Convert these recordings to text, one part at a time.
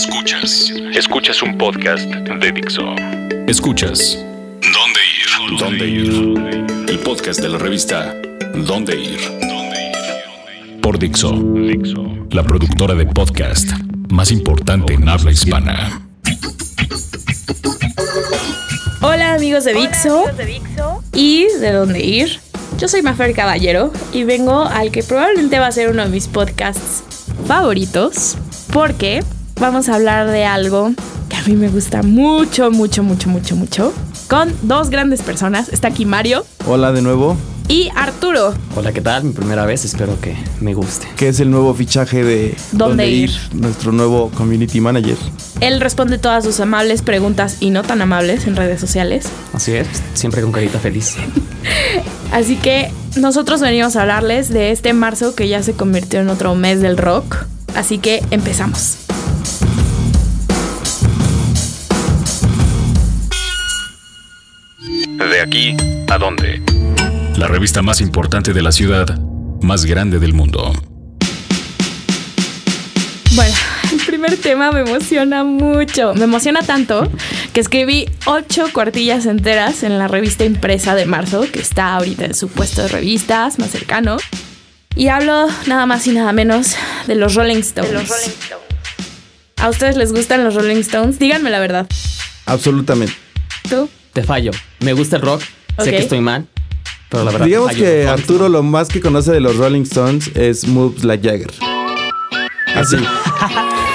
Escuchas. Escuchas un podcast de Dixo. Escuchas. ¿Dónde ir? ¿Dónde ir? El podcast de la revista ¿Dónde ir? Por Dixo. Dixo. La productora de podcast más importante en habla hispana. Hola amigos de Dixo y de dónde ir. Yo soy Mafer Caballero y vengo al que probablemente va a ser uno de mis podcasts favoritos porque vamos a hablar de algo que a mí me gusta mucho, mucho, mucho, mucho, mucho. Con dos grandes personas. Está aquí Mario. Hola de nuevo. Y Arturo. Hola, ¿qué tal? Mi primera vez, espero que me guste. Que es el nuevo fichaje de ¿Dónde, ir? Nuestro nuevo community manager. Él responde todas sus amables preguntas y no tan amables en redes sociales. Así es, siempre con carita feliz. Así que nosotros venimos a hablarles de este marzo que ya se convirtió en otro mes del rock. Así que empezamos. De aquí a dónde. La revista más importante de la ciudad, más grande del mundo. Bueno, el primer tema me emociona mucho. Me emociona tanto que escribí ocho cuartillas enteras en la revista impresa de marzo, que está ahorita en su puesto de revistas más cercano. Y hablo nada más y nada menos de los Rolling Stones. De los Rolling Stones. ¿A ustedes les gustan los Rolling Stones? Díganme la verdad. Absolutamente. ¿Tú? Te fallo. Me gusta el rock. Ok. Sé que estoy mal. Pero la verdad. Digamos fallo que. Arturo lo más que conoce de los Rolling Stones es Moves Like Jagger. Así.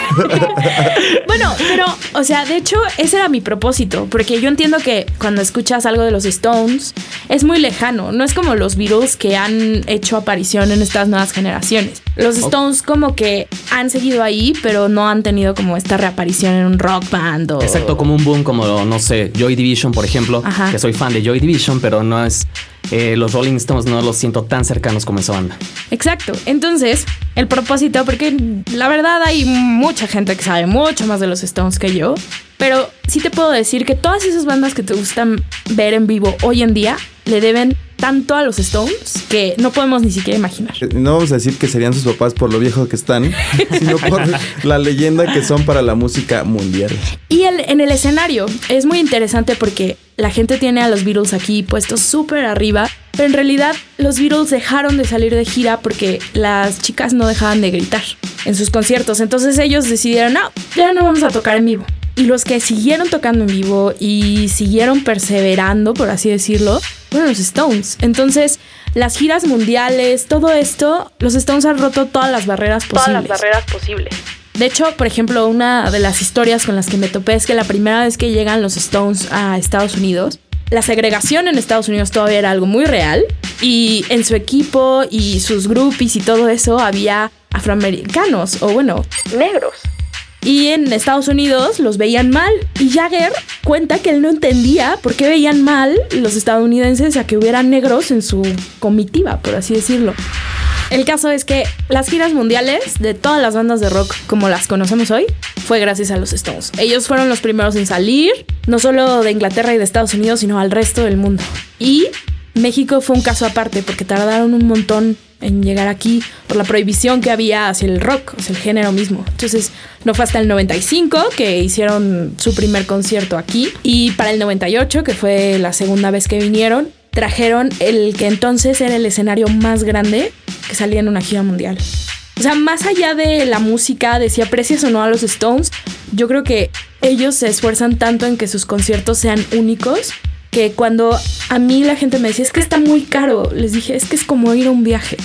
Bueno, pero, o sea, de hecho, ese era mi propósito, porque yo entiendo que cuando escuchas algo de los Stones es muy lejano, no es como los Beatles que han hecho aparición en estas nuevas generaciones. Los Stones como que han seguido ahí, pero no han tenido como esta reaparición en un rock band o... Exacto, como un boom, como, no sé, Joy Division, por ejemplo. Ajá. Que soy fan de Joy Division, pero no es. Eh, los Rolling Stones no los siento tan cercanos como esa banda. Exacto. Entonces, el propósito, porque la verdad hay mucha gente que sabe mucho más de los Stones que yo, pero sí te puedo decir que todas esas bandas que te gustan ver en vivo hoy en día le deben tanto a los Stones que no podemos ni siquiera imaginar. No vamos a decir que serían sus papás por lo viejo que están, sino por la leyenda que son para la música mundial. Y el, en el escenario es muy interesante porque la gente tiene a los Beatles aquí puestos súper arriba, pero en realidad los Beatles dejaron de salir de gira porque las chicas no dejaban de gritar en sus conciertos. Entonces ellos decidieron, no, ya no vamos a tocar en vivo. Y los que siguieron tocando en vivo y siguieron perseverando, por así decirlo, fueron los Stones. Entonces, las giras mundiales, todo esto, los Stones han roto todas las barreras Todas posibles. las barreras posibles. De hecho, por ejemplo, una de las historias con las que me topé es que la primera vez que llegan los Stones a Estados Unidos, la segregación en Estados Unidos todavía era algo muy real y en su equipo y sus groupies y todo eso había afroamericanos o bueno, Negros. y en Estados Unidos los veían mal. Y Jagger cuenta que él no entendía por qué veían mal los estadounidenses a que hubieran negros en su comitiva, por así decirlo. El caso es que las giras mundiales de todas las bandas de rock como las conocemos hoy fue gracias a los Stones. Ellos fueron los primeros en salir, no solo de Inglaterra y de Estados Unidos, sino al resto del mundo. Y México fue un caso aparte porque tardaron un montón en llegar aquí por la prohibición que había hacia el rock, hacia el género mismo. Entonces, no fue hasta el 95 que hicieron su primer concierto aquí y para el 98, que fue la segunda vez que vinieron, trajeron el que entonces era el escenario más grande que salía en una gira mundial. O sea, más allá de la música, de si aprecias o no a los Stones, yo creo que ellos se esfuerzan tanto en que sus conciertos sean únicos que cuando a mí la gente me decía, es que está muy caro, les dije, es que es como ir a un viaje.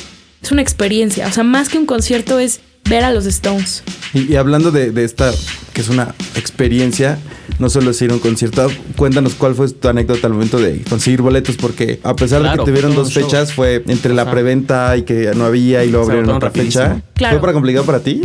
Es una experiencia. O sea, más que un concierto es ver a los Stones. Y, y hablando de, de esta, que es una experiencia, no solo es ir a un concierto, cuéntanos cuál fue tu anécdota al momento de conseguir boletos, porque a pesar de Claro, que tuvieron dos show. fechas, fue entre la Ajá. preventa y que no había y luego abrieron otra fecha. rapidísimo. Claro. ¿Fue para complicado para ti?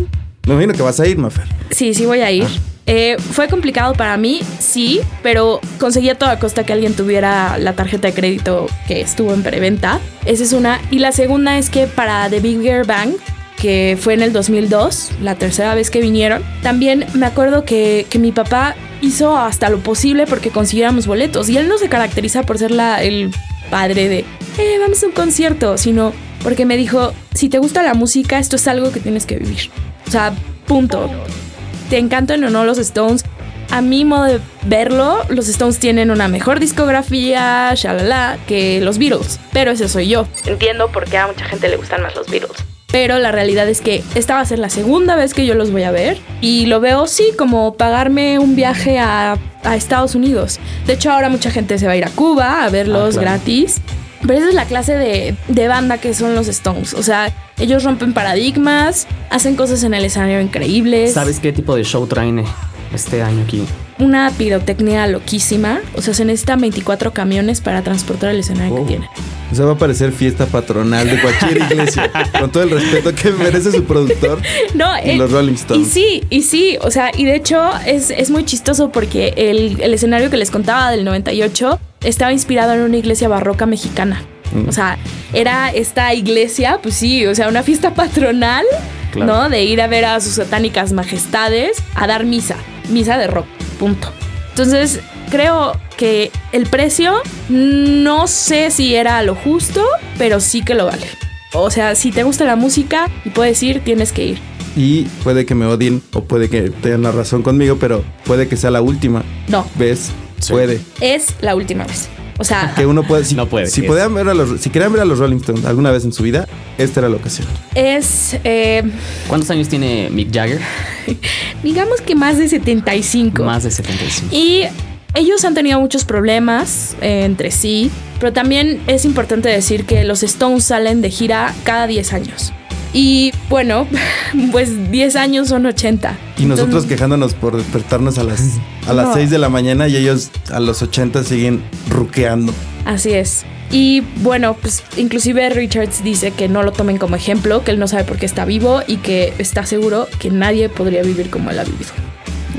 Me imagino que vas a ir, Mafer. Sí, sí voy a ir. Eh, fue complicado para mí, sí, pero conseguí a toda costa que alguien tuviera la tarjeta de crédito que estuvo en preventa. Esa es una. Y la segunda es que para The Bigger Bang, que fue en el 2002, la tercera vez que vinieron, también me acuerdo que, que mi papá hizo hasta lo posible porque consiguiéramos boletos. Y él no se caracteriza por ser el padre de, eh, vamos a un concierto, sino porque me dijo, si te gusta la música, esto es algo que tienes que vivir. O sea, punto. Te encantan o no los Stones, a mi modo de verlo, los Stones tienen una mejor discografía, shalala, que los Beatles. Pero ese soy yo. Entiendo por qué a mucha gente le gustan más los Beatles. Pero la realidad es que esta va a ser la segunda vez que yo los voy a ver. Y lo veo, sí, como pagarme un viaje a, a Estados Unidos. De hecho, ahora mucha gente se va a ir a Cuba a verlos Ah, claro. gratis. Pero esa es la clase de, de banda que son los Stones. O sea, ellos rompen paradigmas, hacen cosas en el escenario increíbles. ¿Sabes qué tipo de show traen este año aquí? Una pirotecnia loquísima. O sea, se necesitan 24 camiones para transportar el escenario Oh. que tienen. O sea, va a parecer fiesta patronal de cualquier iglesia. con todo el respeto que merece su productor. No, Y eh, los Rolling Stones. Y sí, y sí, o sea, y de hecho es, es muy chistoso porque el, el escenario que les contaba del 98 estaba inspirado en una iglesia barroca mexicana. Mm. O sea, era esta iglesia, pues sí, o sea, una fiesta patronal, Claro. ¿no? De ir a ver a sus satánicas majestades a dar misa, misa de rock, punto. Entonces, creo que el precio no sé si era lo justo, pero sí que lo vale. O sea, si te gusta la música y puedes ir, tienes que ir. Y puede que me odien o puede que tengan la razón conmigo, pero puede que sea la última No, vez. Sí. Puede. es la última vez. O sea, Que uno puede. Si, No puede, Si, podían ver a los, si querían ver a los Rolling Stones alguna vez en su vida, esta era la ocasión. es, eh, ¿Cuántos años tiene Mick Jagger? digamos que más de 75. Más de 75. Y ellos han tenido muchos problemas eh, entre sí, pero también es importante decir que los Stones salen de gira cada 10 años. Y bueno, pues 10 años son 80. Y nosotros Entonces, quejándonos por despertarnos a las, a las No. 6 de la mañana y ellos a los 80 siguen ruqueando. Así es. Y bueno, pues inclusive Richards dice que no lo tomen como ejemplo, que él no sabe por qué está vivo y que está seguro que nadie podría vivir como él ha vivido.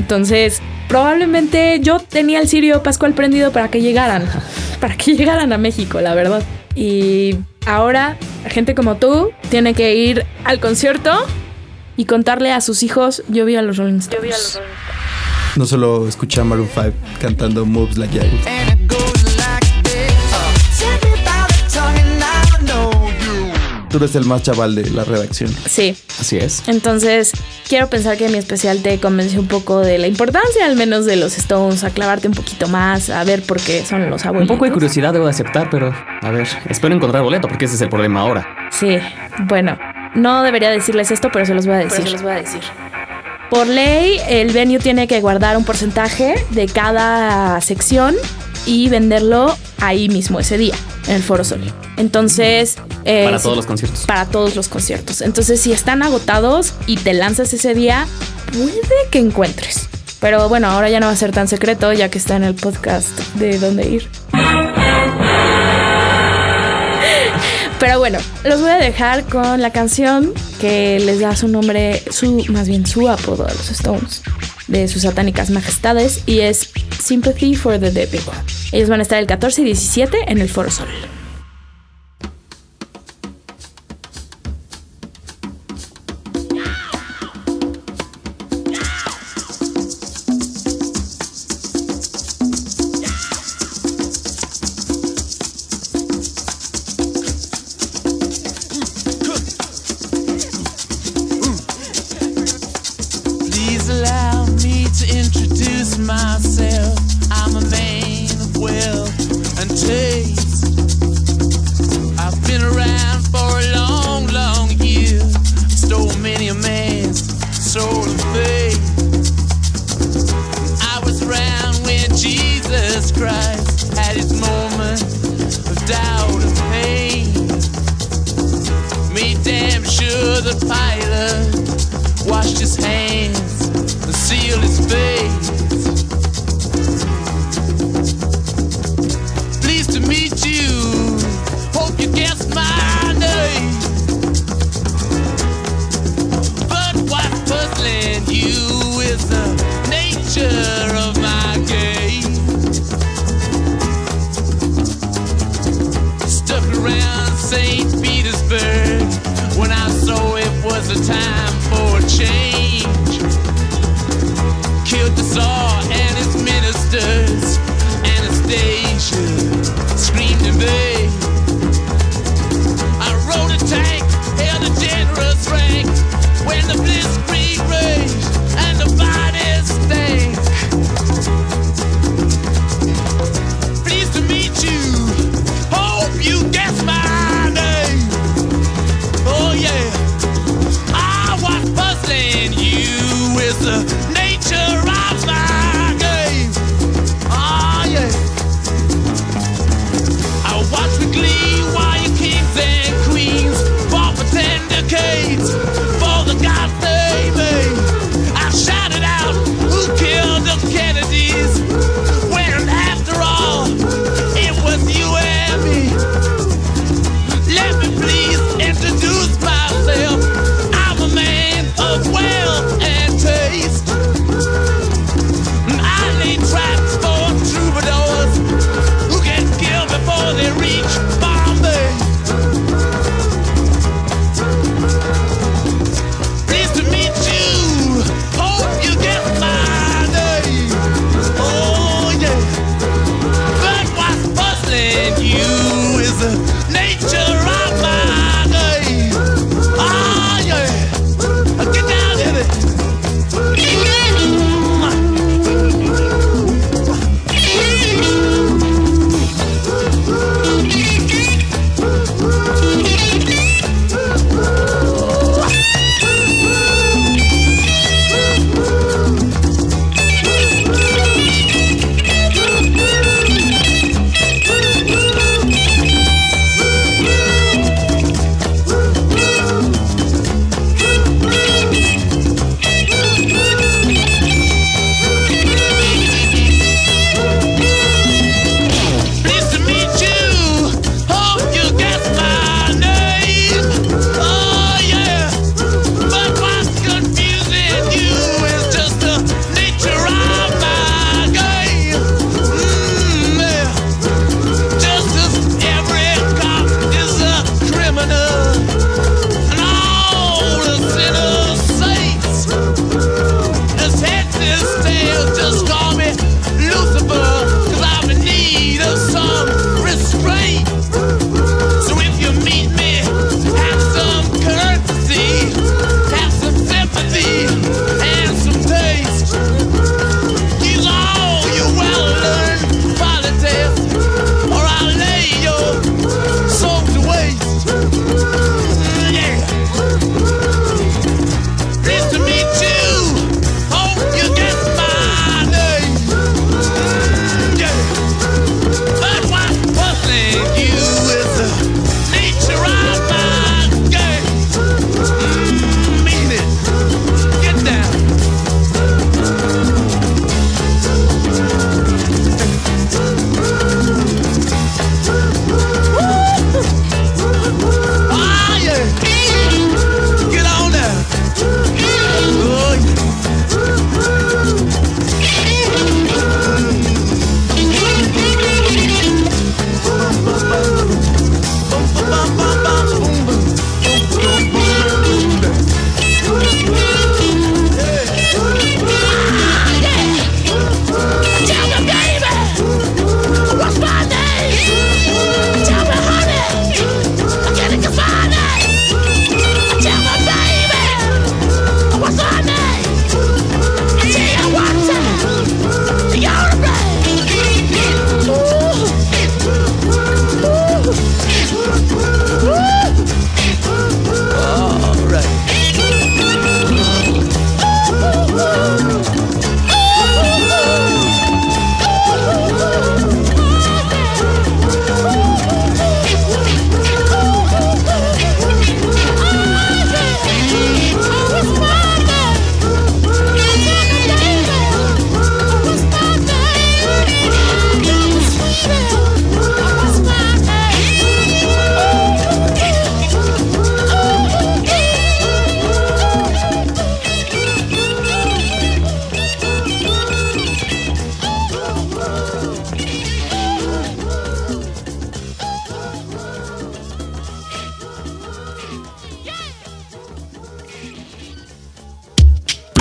Entonces, probablemente yo tenía el Sirio Pascual prendido para que llegaran, para que llegaran a México, la verdad. Y ahora, gente como tú tiene que ir al concierto y contarle a sus hijos, yo vi a los Rolling Stones. No solo escuché a Maroon 5 cantando Moves Like Jagger. Tú eres el más chaval de la redacción. Sí, Así es. Entonces, quiero pensar que mi especial te convenció un poco de la importancia, al menos de los Stones, a clavarte un poquito más, a ver por qué son los Un abuelos. poco de curiosidad debo de aceptar, pero a ver, espero encontrar boleto porque ese es el problema ahora. Sí, bueno, no debería decirles esto, pero se los voy a decir. los voy a decir. Por ley, el venue tiene que guardar un porcentaje de cada sección y venderlo ahí mismo ese día, en el Foro Sol. Entonces... eh, Para todos los conciertos. para todos los conciertos. Entonces, si están agotados y te lanzas ese día, puede que encuentres. Pero bueno, ahora ya no va a ser tan secreto ya que está en el podcast de dónde ir. Pero bueno, los voy a dejar con la canción que les da su nombre, su más bien su apodo a los Stones, de sus satánicas majestades, y es Sympathy for the Devil. Ellos van a estar el 14 y 17 en el Foro Sol. the time.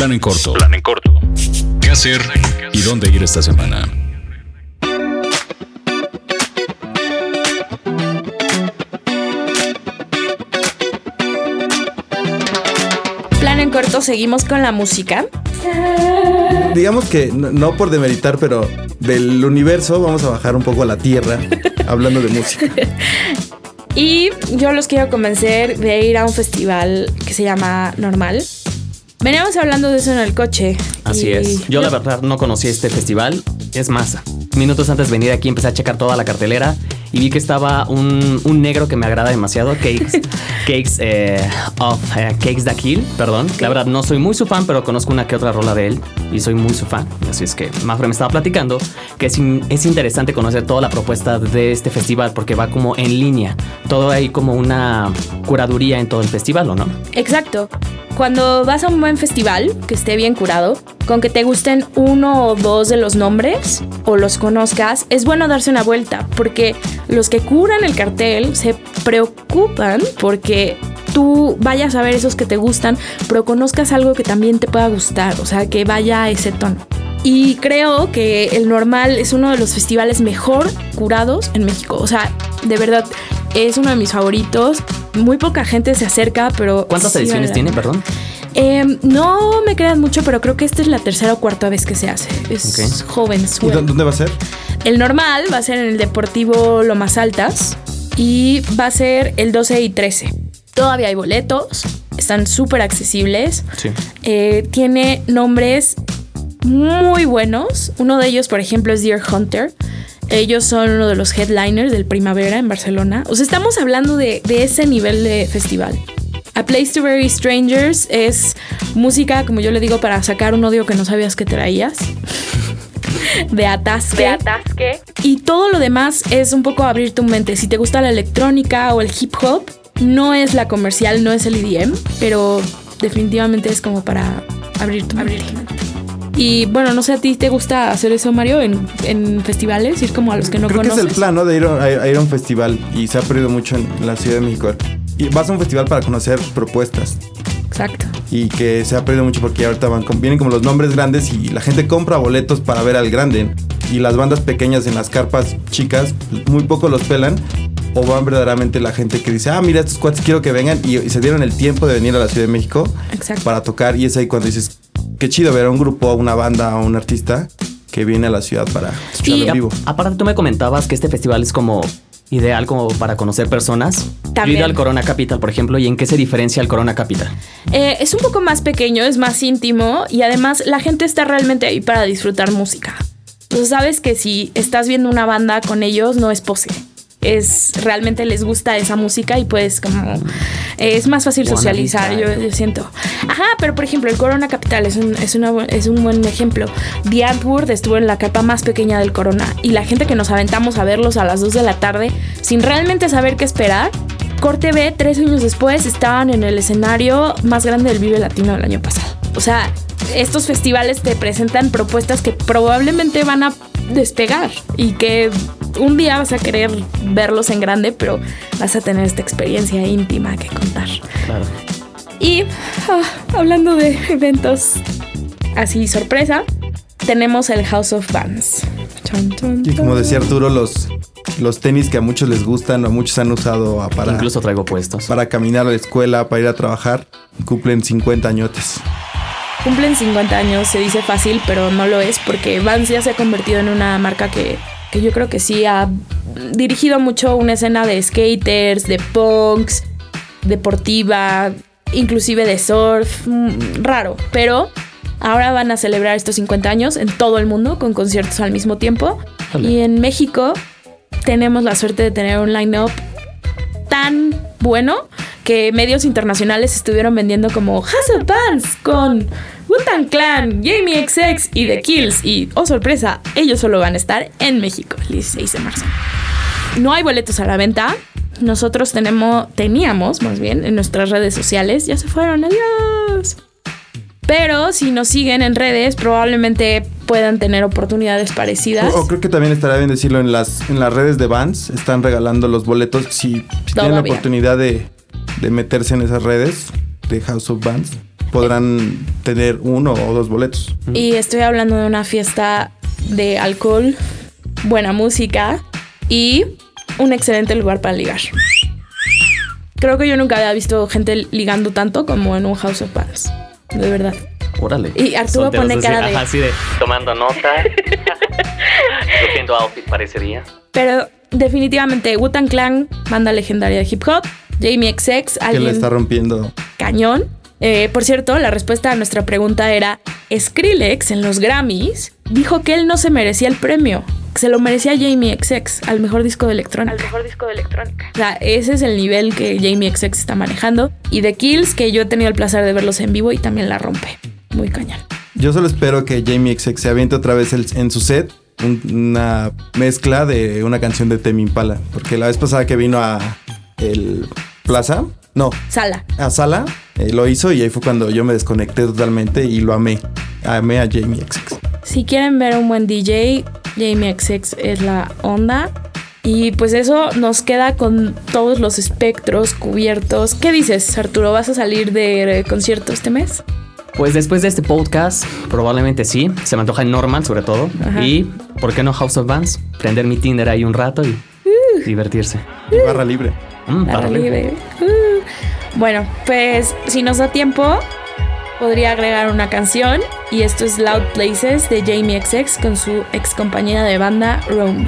Plan en corto. Plan en corto. ¿Qué hacer y dónde ir esta semana? Plan en corto, seguimos con la música. Digamos que no, no por demeritar, pero del universo vamos a bajar un poco a la tierra hablando de música. Y yo los quiero convencer de ir a un festival que se llama Normal Veníamos hablando de eso en el coche. Así y- es. Yo la verdad no conocí este festival. Es más, minutos antes de venir aquí empecé a checar toda la cartelera y vi que estaba un, un negro que me agrada demasiado, Cakes, Cakes eh, of eh, Cakes Kill, perdón. La verdad no soy muy su fan, pero conozco una que otra rola de él y soy muy su fan. Así es que Mafre me estaba platicando que es, in- es interesante conocer toda la propuesta de este festival porque va como en línea. Todo hay como una curaduría en todo el festival, ¿o no? Exacto. Cuando vas a un buen festival, que esté bien curado, con que te gusten uno o dos de los nombres o los conozcas, es bueno darse una vuelta, porque los que curan el cartel se preocupan porque tú vayas a ver esos que te gustan, pero conozcas algo que también te pueda gustar, o sea, que vaya a ese tono. Y creo que el normal es uno de los festivales mejor curados en México. O sea, de verdad, es uno de mis favoritos. Muy poca gente se acerca, pero... ¿Cuántas sí ediciones tiene, perdón? Eh, no me crean mucho, pero creo que esta es la tercera o cuarta vez que se hace. Es joven, ¿Y suel. dó- dónde va a ser? El normal va a ser en el Deportivo Lomas Altas y va a ser el 12 y 13. Todavía hay boletos, están súper accesibles. Sí. Eh, tiene nombres muy buenos. Uno de ellos, por ejemplo, es Deer Hunter. Ellos son uno de los headliners del Primavera en Barcelona. O sea, estamos hablando de, de ese nivel de festival. A Place to Bury Strangers es música, como yo le digo, para sacar un odio que no sabías que traías. De atasque. De atasque. Y todo lo demás es un poco abrir tu mente. Si te gusta la electrónica o el hip hop, no es la comercial, no es el EDM, pero definitivamente es como para abrir tu mente. Y bueno, no sé, ¿a ti te gusta hacer eso, Mario, en, en festivales? Ir como a los que no Creo conoces. que es el plan, ¿no? De ir a, a ir a un festival y se ha perdido mucho en la Ciudad de México. Y vas a un festival para conocer propuestas Exacto. Y que se ha perdido mucho porque ahorita van vienen como los nombres grandes y la gente compra boletos para ver al grande. Y las bandas pequeñas en las carpas chicas muy poco los pelan o van verdaderamente la gente que dice ah mira estos cuates quiero que vengan y, y se dieron el tiempo de venir a la Ciudad de México Exacto. para tocar. Y es ahí cuando dices qué chido ver a un grupo a una banda a un artista que viene a la ciudad para escucharlo en vivo Aparte, tú me comentabas que este festival es como ideal como para conocer personas. Yo he También. ido al Corona Capital, por ejemplo, ¿y en qué se diferencia el Corona Capital? Eh, es un poco más pequeño, es más íntimo y además la gente está realmente ahí para disfrutar música. Entonces sabes que si estás viendo una banda con ellos no es pose. Es realmente les gusta esa música y pues como eh, es más fácil socializar, yo, yo siento. Ajá, pero por ejemplo el Corona Capital es un, es, una es un buen ejemplo. The Antwoord estuvo en la capa más pequeña del Corona y la gente que nos aventamos a verlos a las 2 de la tarde sin realmente saber qué esperar Corte B, tres años después, estaban en el escenario más grande del Vive Latino del año pasado. O sea, estos festivales te presentan propuestas que probablemente van a despegar y que un día vas a querer verlos en grande, pero vas a tener esta experiencia íntima que contar. Claro. Y ah, hablando de eventos así sorpresa, tenemos el House of Bands. Chon, chon, y como decía Arturo los los tenis que a muchos les gustan o a muchos han usado para Incluso traigo puestos. para caminar a la escuela, para ir a trabajar, cumplen 50 añotes. Cumplen 50 años, se dice fácil, pero no lo es porque Vans ya se ha convertido en una marca que, que yo creo que sí ha dirigido mucho una escena de skaters, de punks, deportiva, inclusive de surf, mm, raro, pero ahora van a celebrar estos 50 años en todo el mundo con conciertos al mismo tiempo. Y en México tenemos la suerte de tener un line-up tan bueno que medios internacionales estuvieron vendiendo como House of Bands con Wu-Tang Clan, Jamie XX y The Kills. Y, oh sorpresa, ellos solo van a estar en México el 16 de marzo. No hay boletos a la venta. Nosotros tenemos, teníamos más bien en nuestras redes sociales. Ya se fueron, adiós. Pero si nos siguen en redes, probablemente puedan tener oportunidades parecidas. O, o creo que también estaría bien decirlo en las en las redes de Vans están regalando los boletos si, si tienen la oportunidad de, de meterse en esas redes de House of Bands podrán tener uno o dos boletos. Y estoy hablando de una fiesta de alcohol, buena música y un excelente lugar para ligar. Creo que yo nunca había visto gente ligando tanto como en un House of Bands. De verdad. Órale. Y Arturo Solteros pone así, cara de- Ajá, así de tomando nota. Cogiendo outfit parecería. Pero definitivamente Wu-Tang Clan, banda legendaria de hip hop. Jamie XX, Que le alguien está rompiendo. cañón. Eh, por cierto, la respuesta a nuestra pregunta era, Skrillex en los Grammys dijo que él no se merecía el premio, que se lo merecía Jamie XX al mejor disco de electrónica. Al mejor disco de electrónica. O sea, ese es el nivel que Jamie XX está manejando. Y The Kills, que yo he tenido el placer de verlos en vivo y también la rompe. Muy cañón. Yo solo espero que Jamie XX se aviente otra vez el- en su set un- una mezcla de una canción de Temi Impala. Porque la vez pasada que vino a el Plaza, no, Sala. a Sala, eh, lo hizo y ahí fue cuando yo me desconecté totalmente y lo amé. Amé a Jamie XX. Si quieren ver un buen DJ, Jamie XX es la onda. Y pues eso nos queda con todos los espectros cubiertos. ¿Qué dices, Arturo? ¿Vas a salir de eh, concierto este mes? Pues después de este podcast, probablemente sí. Se me antoja en normal, sobre todo. Ajá. Y, ¿por qué no House of Bands? Prender mi Tinder ahí un rato y divertirse. Y barra libre. Mm, Barra barra libre. libre. Uh. Bueno, pues si nos da tiempo, podría agregar una canción. Y esto es Loud Places de Jamie XX con su ex compañera de banda, Romy.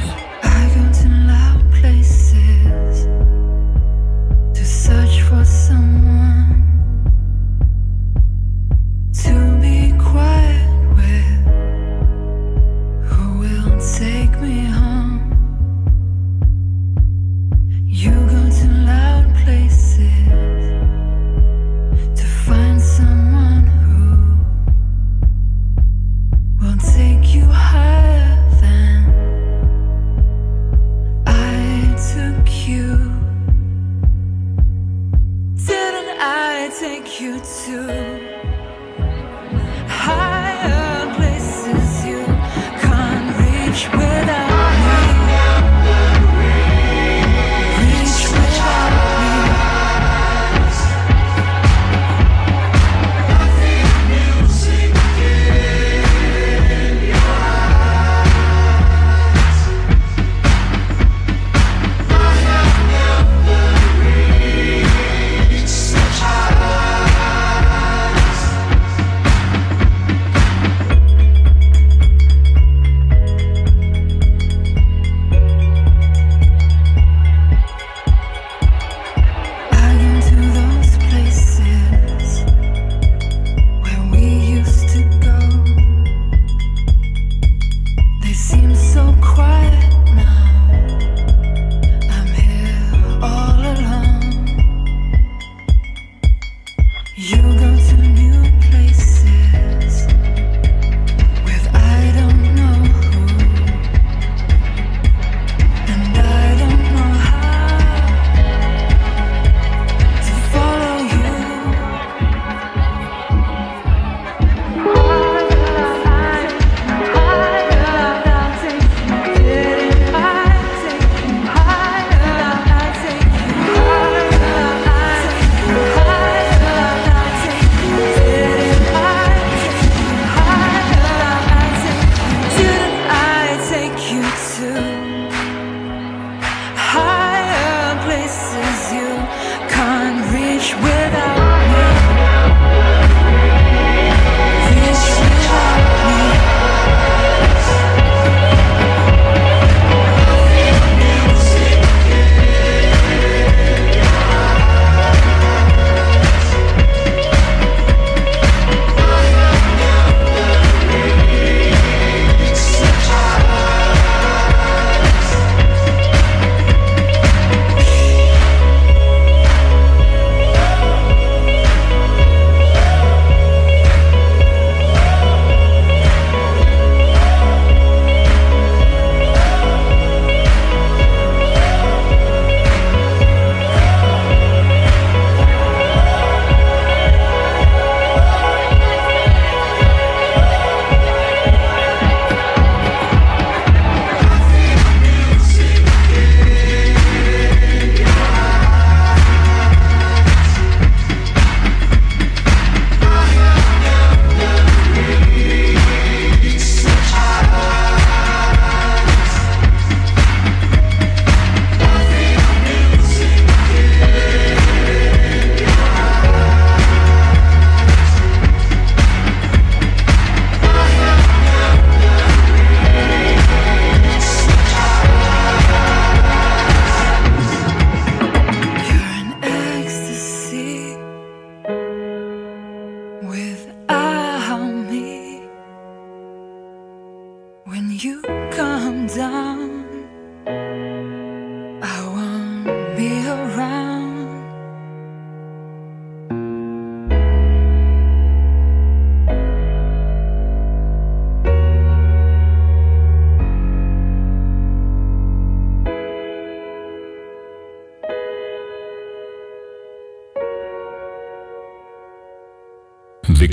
too.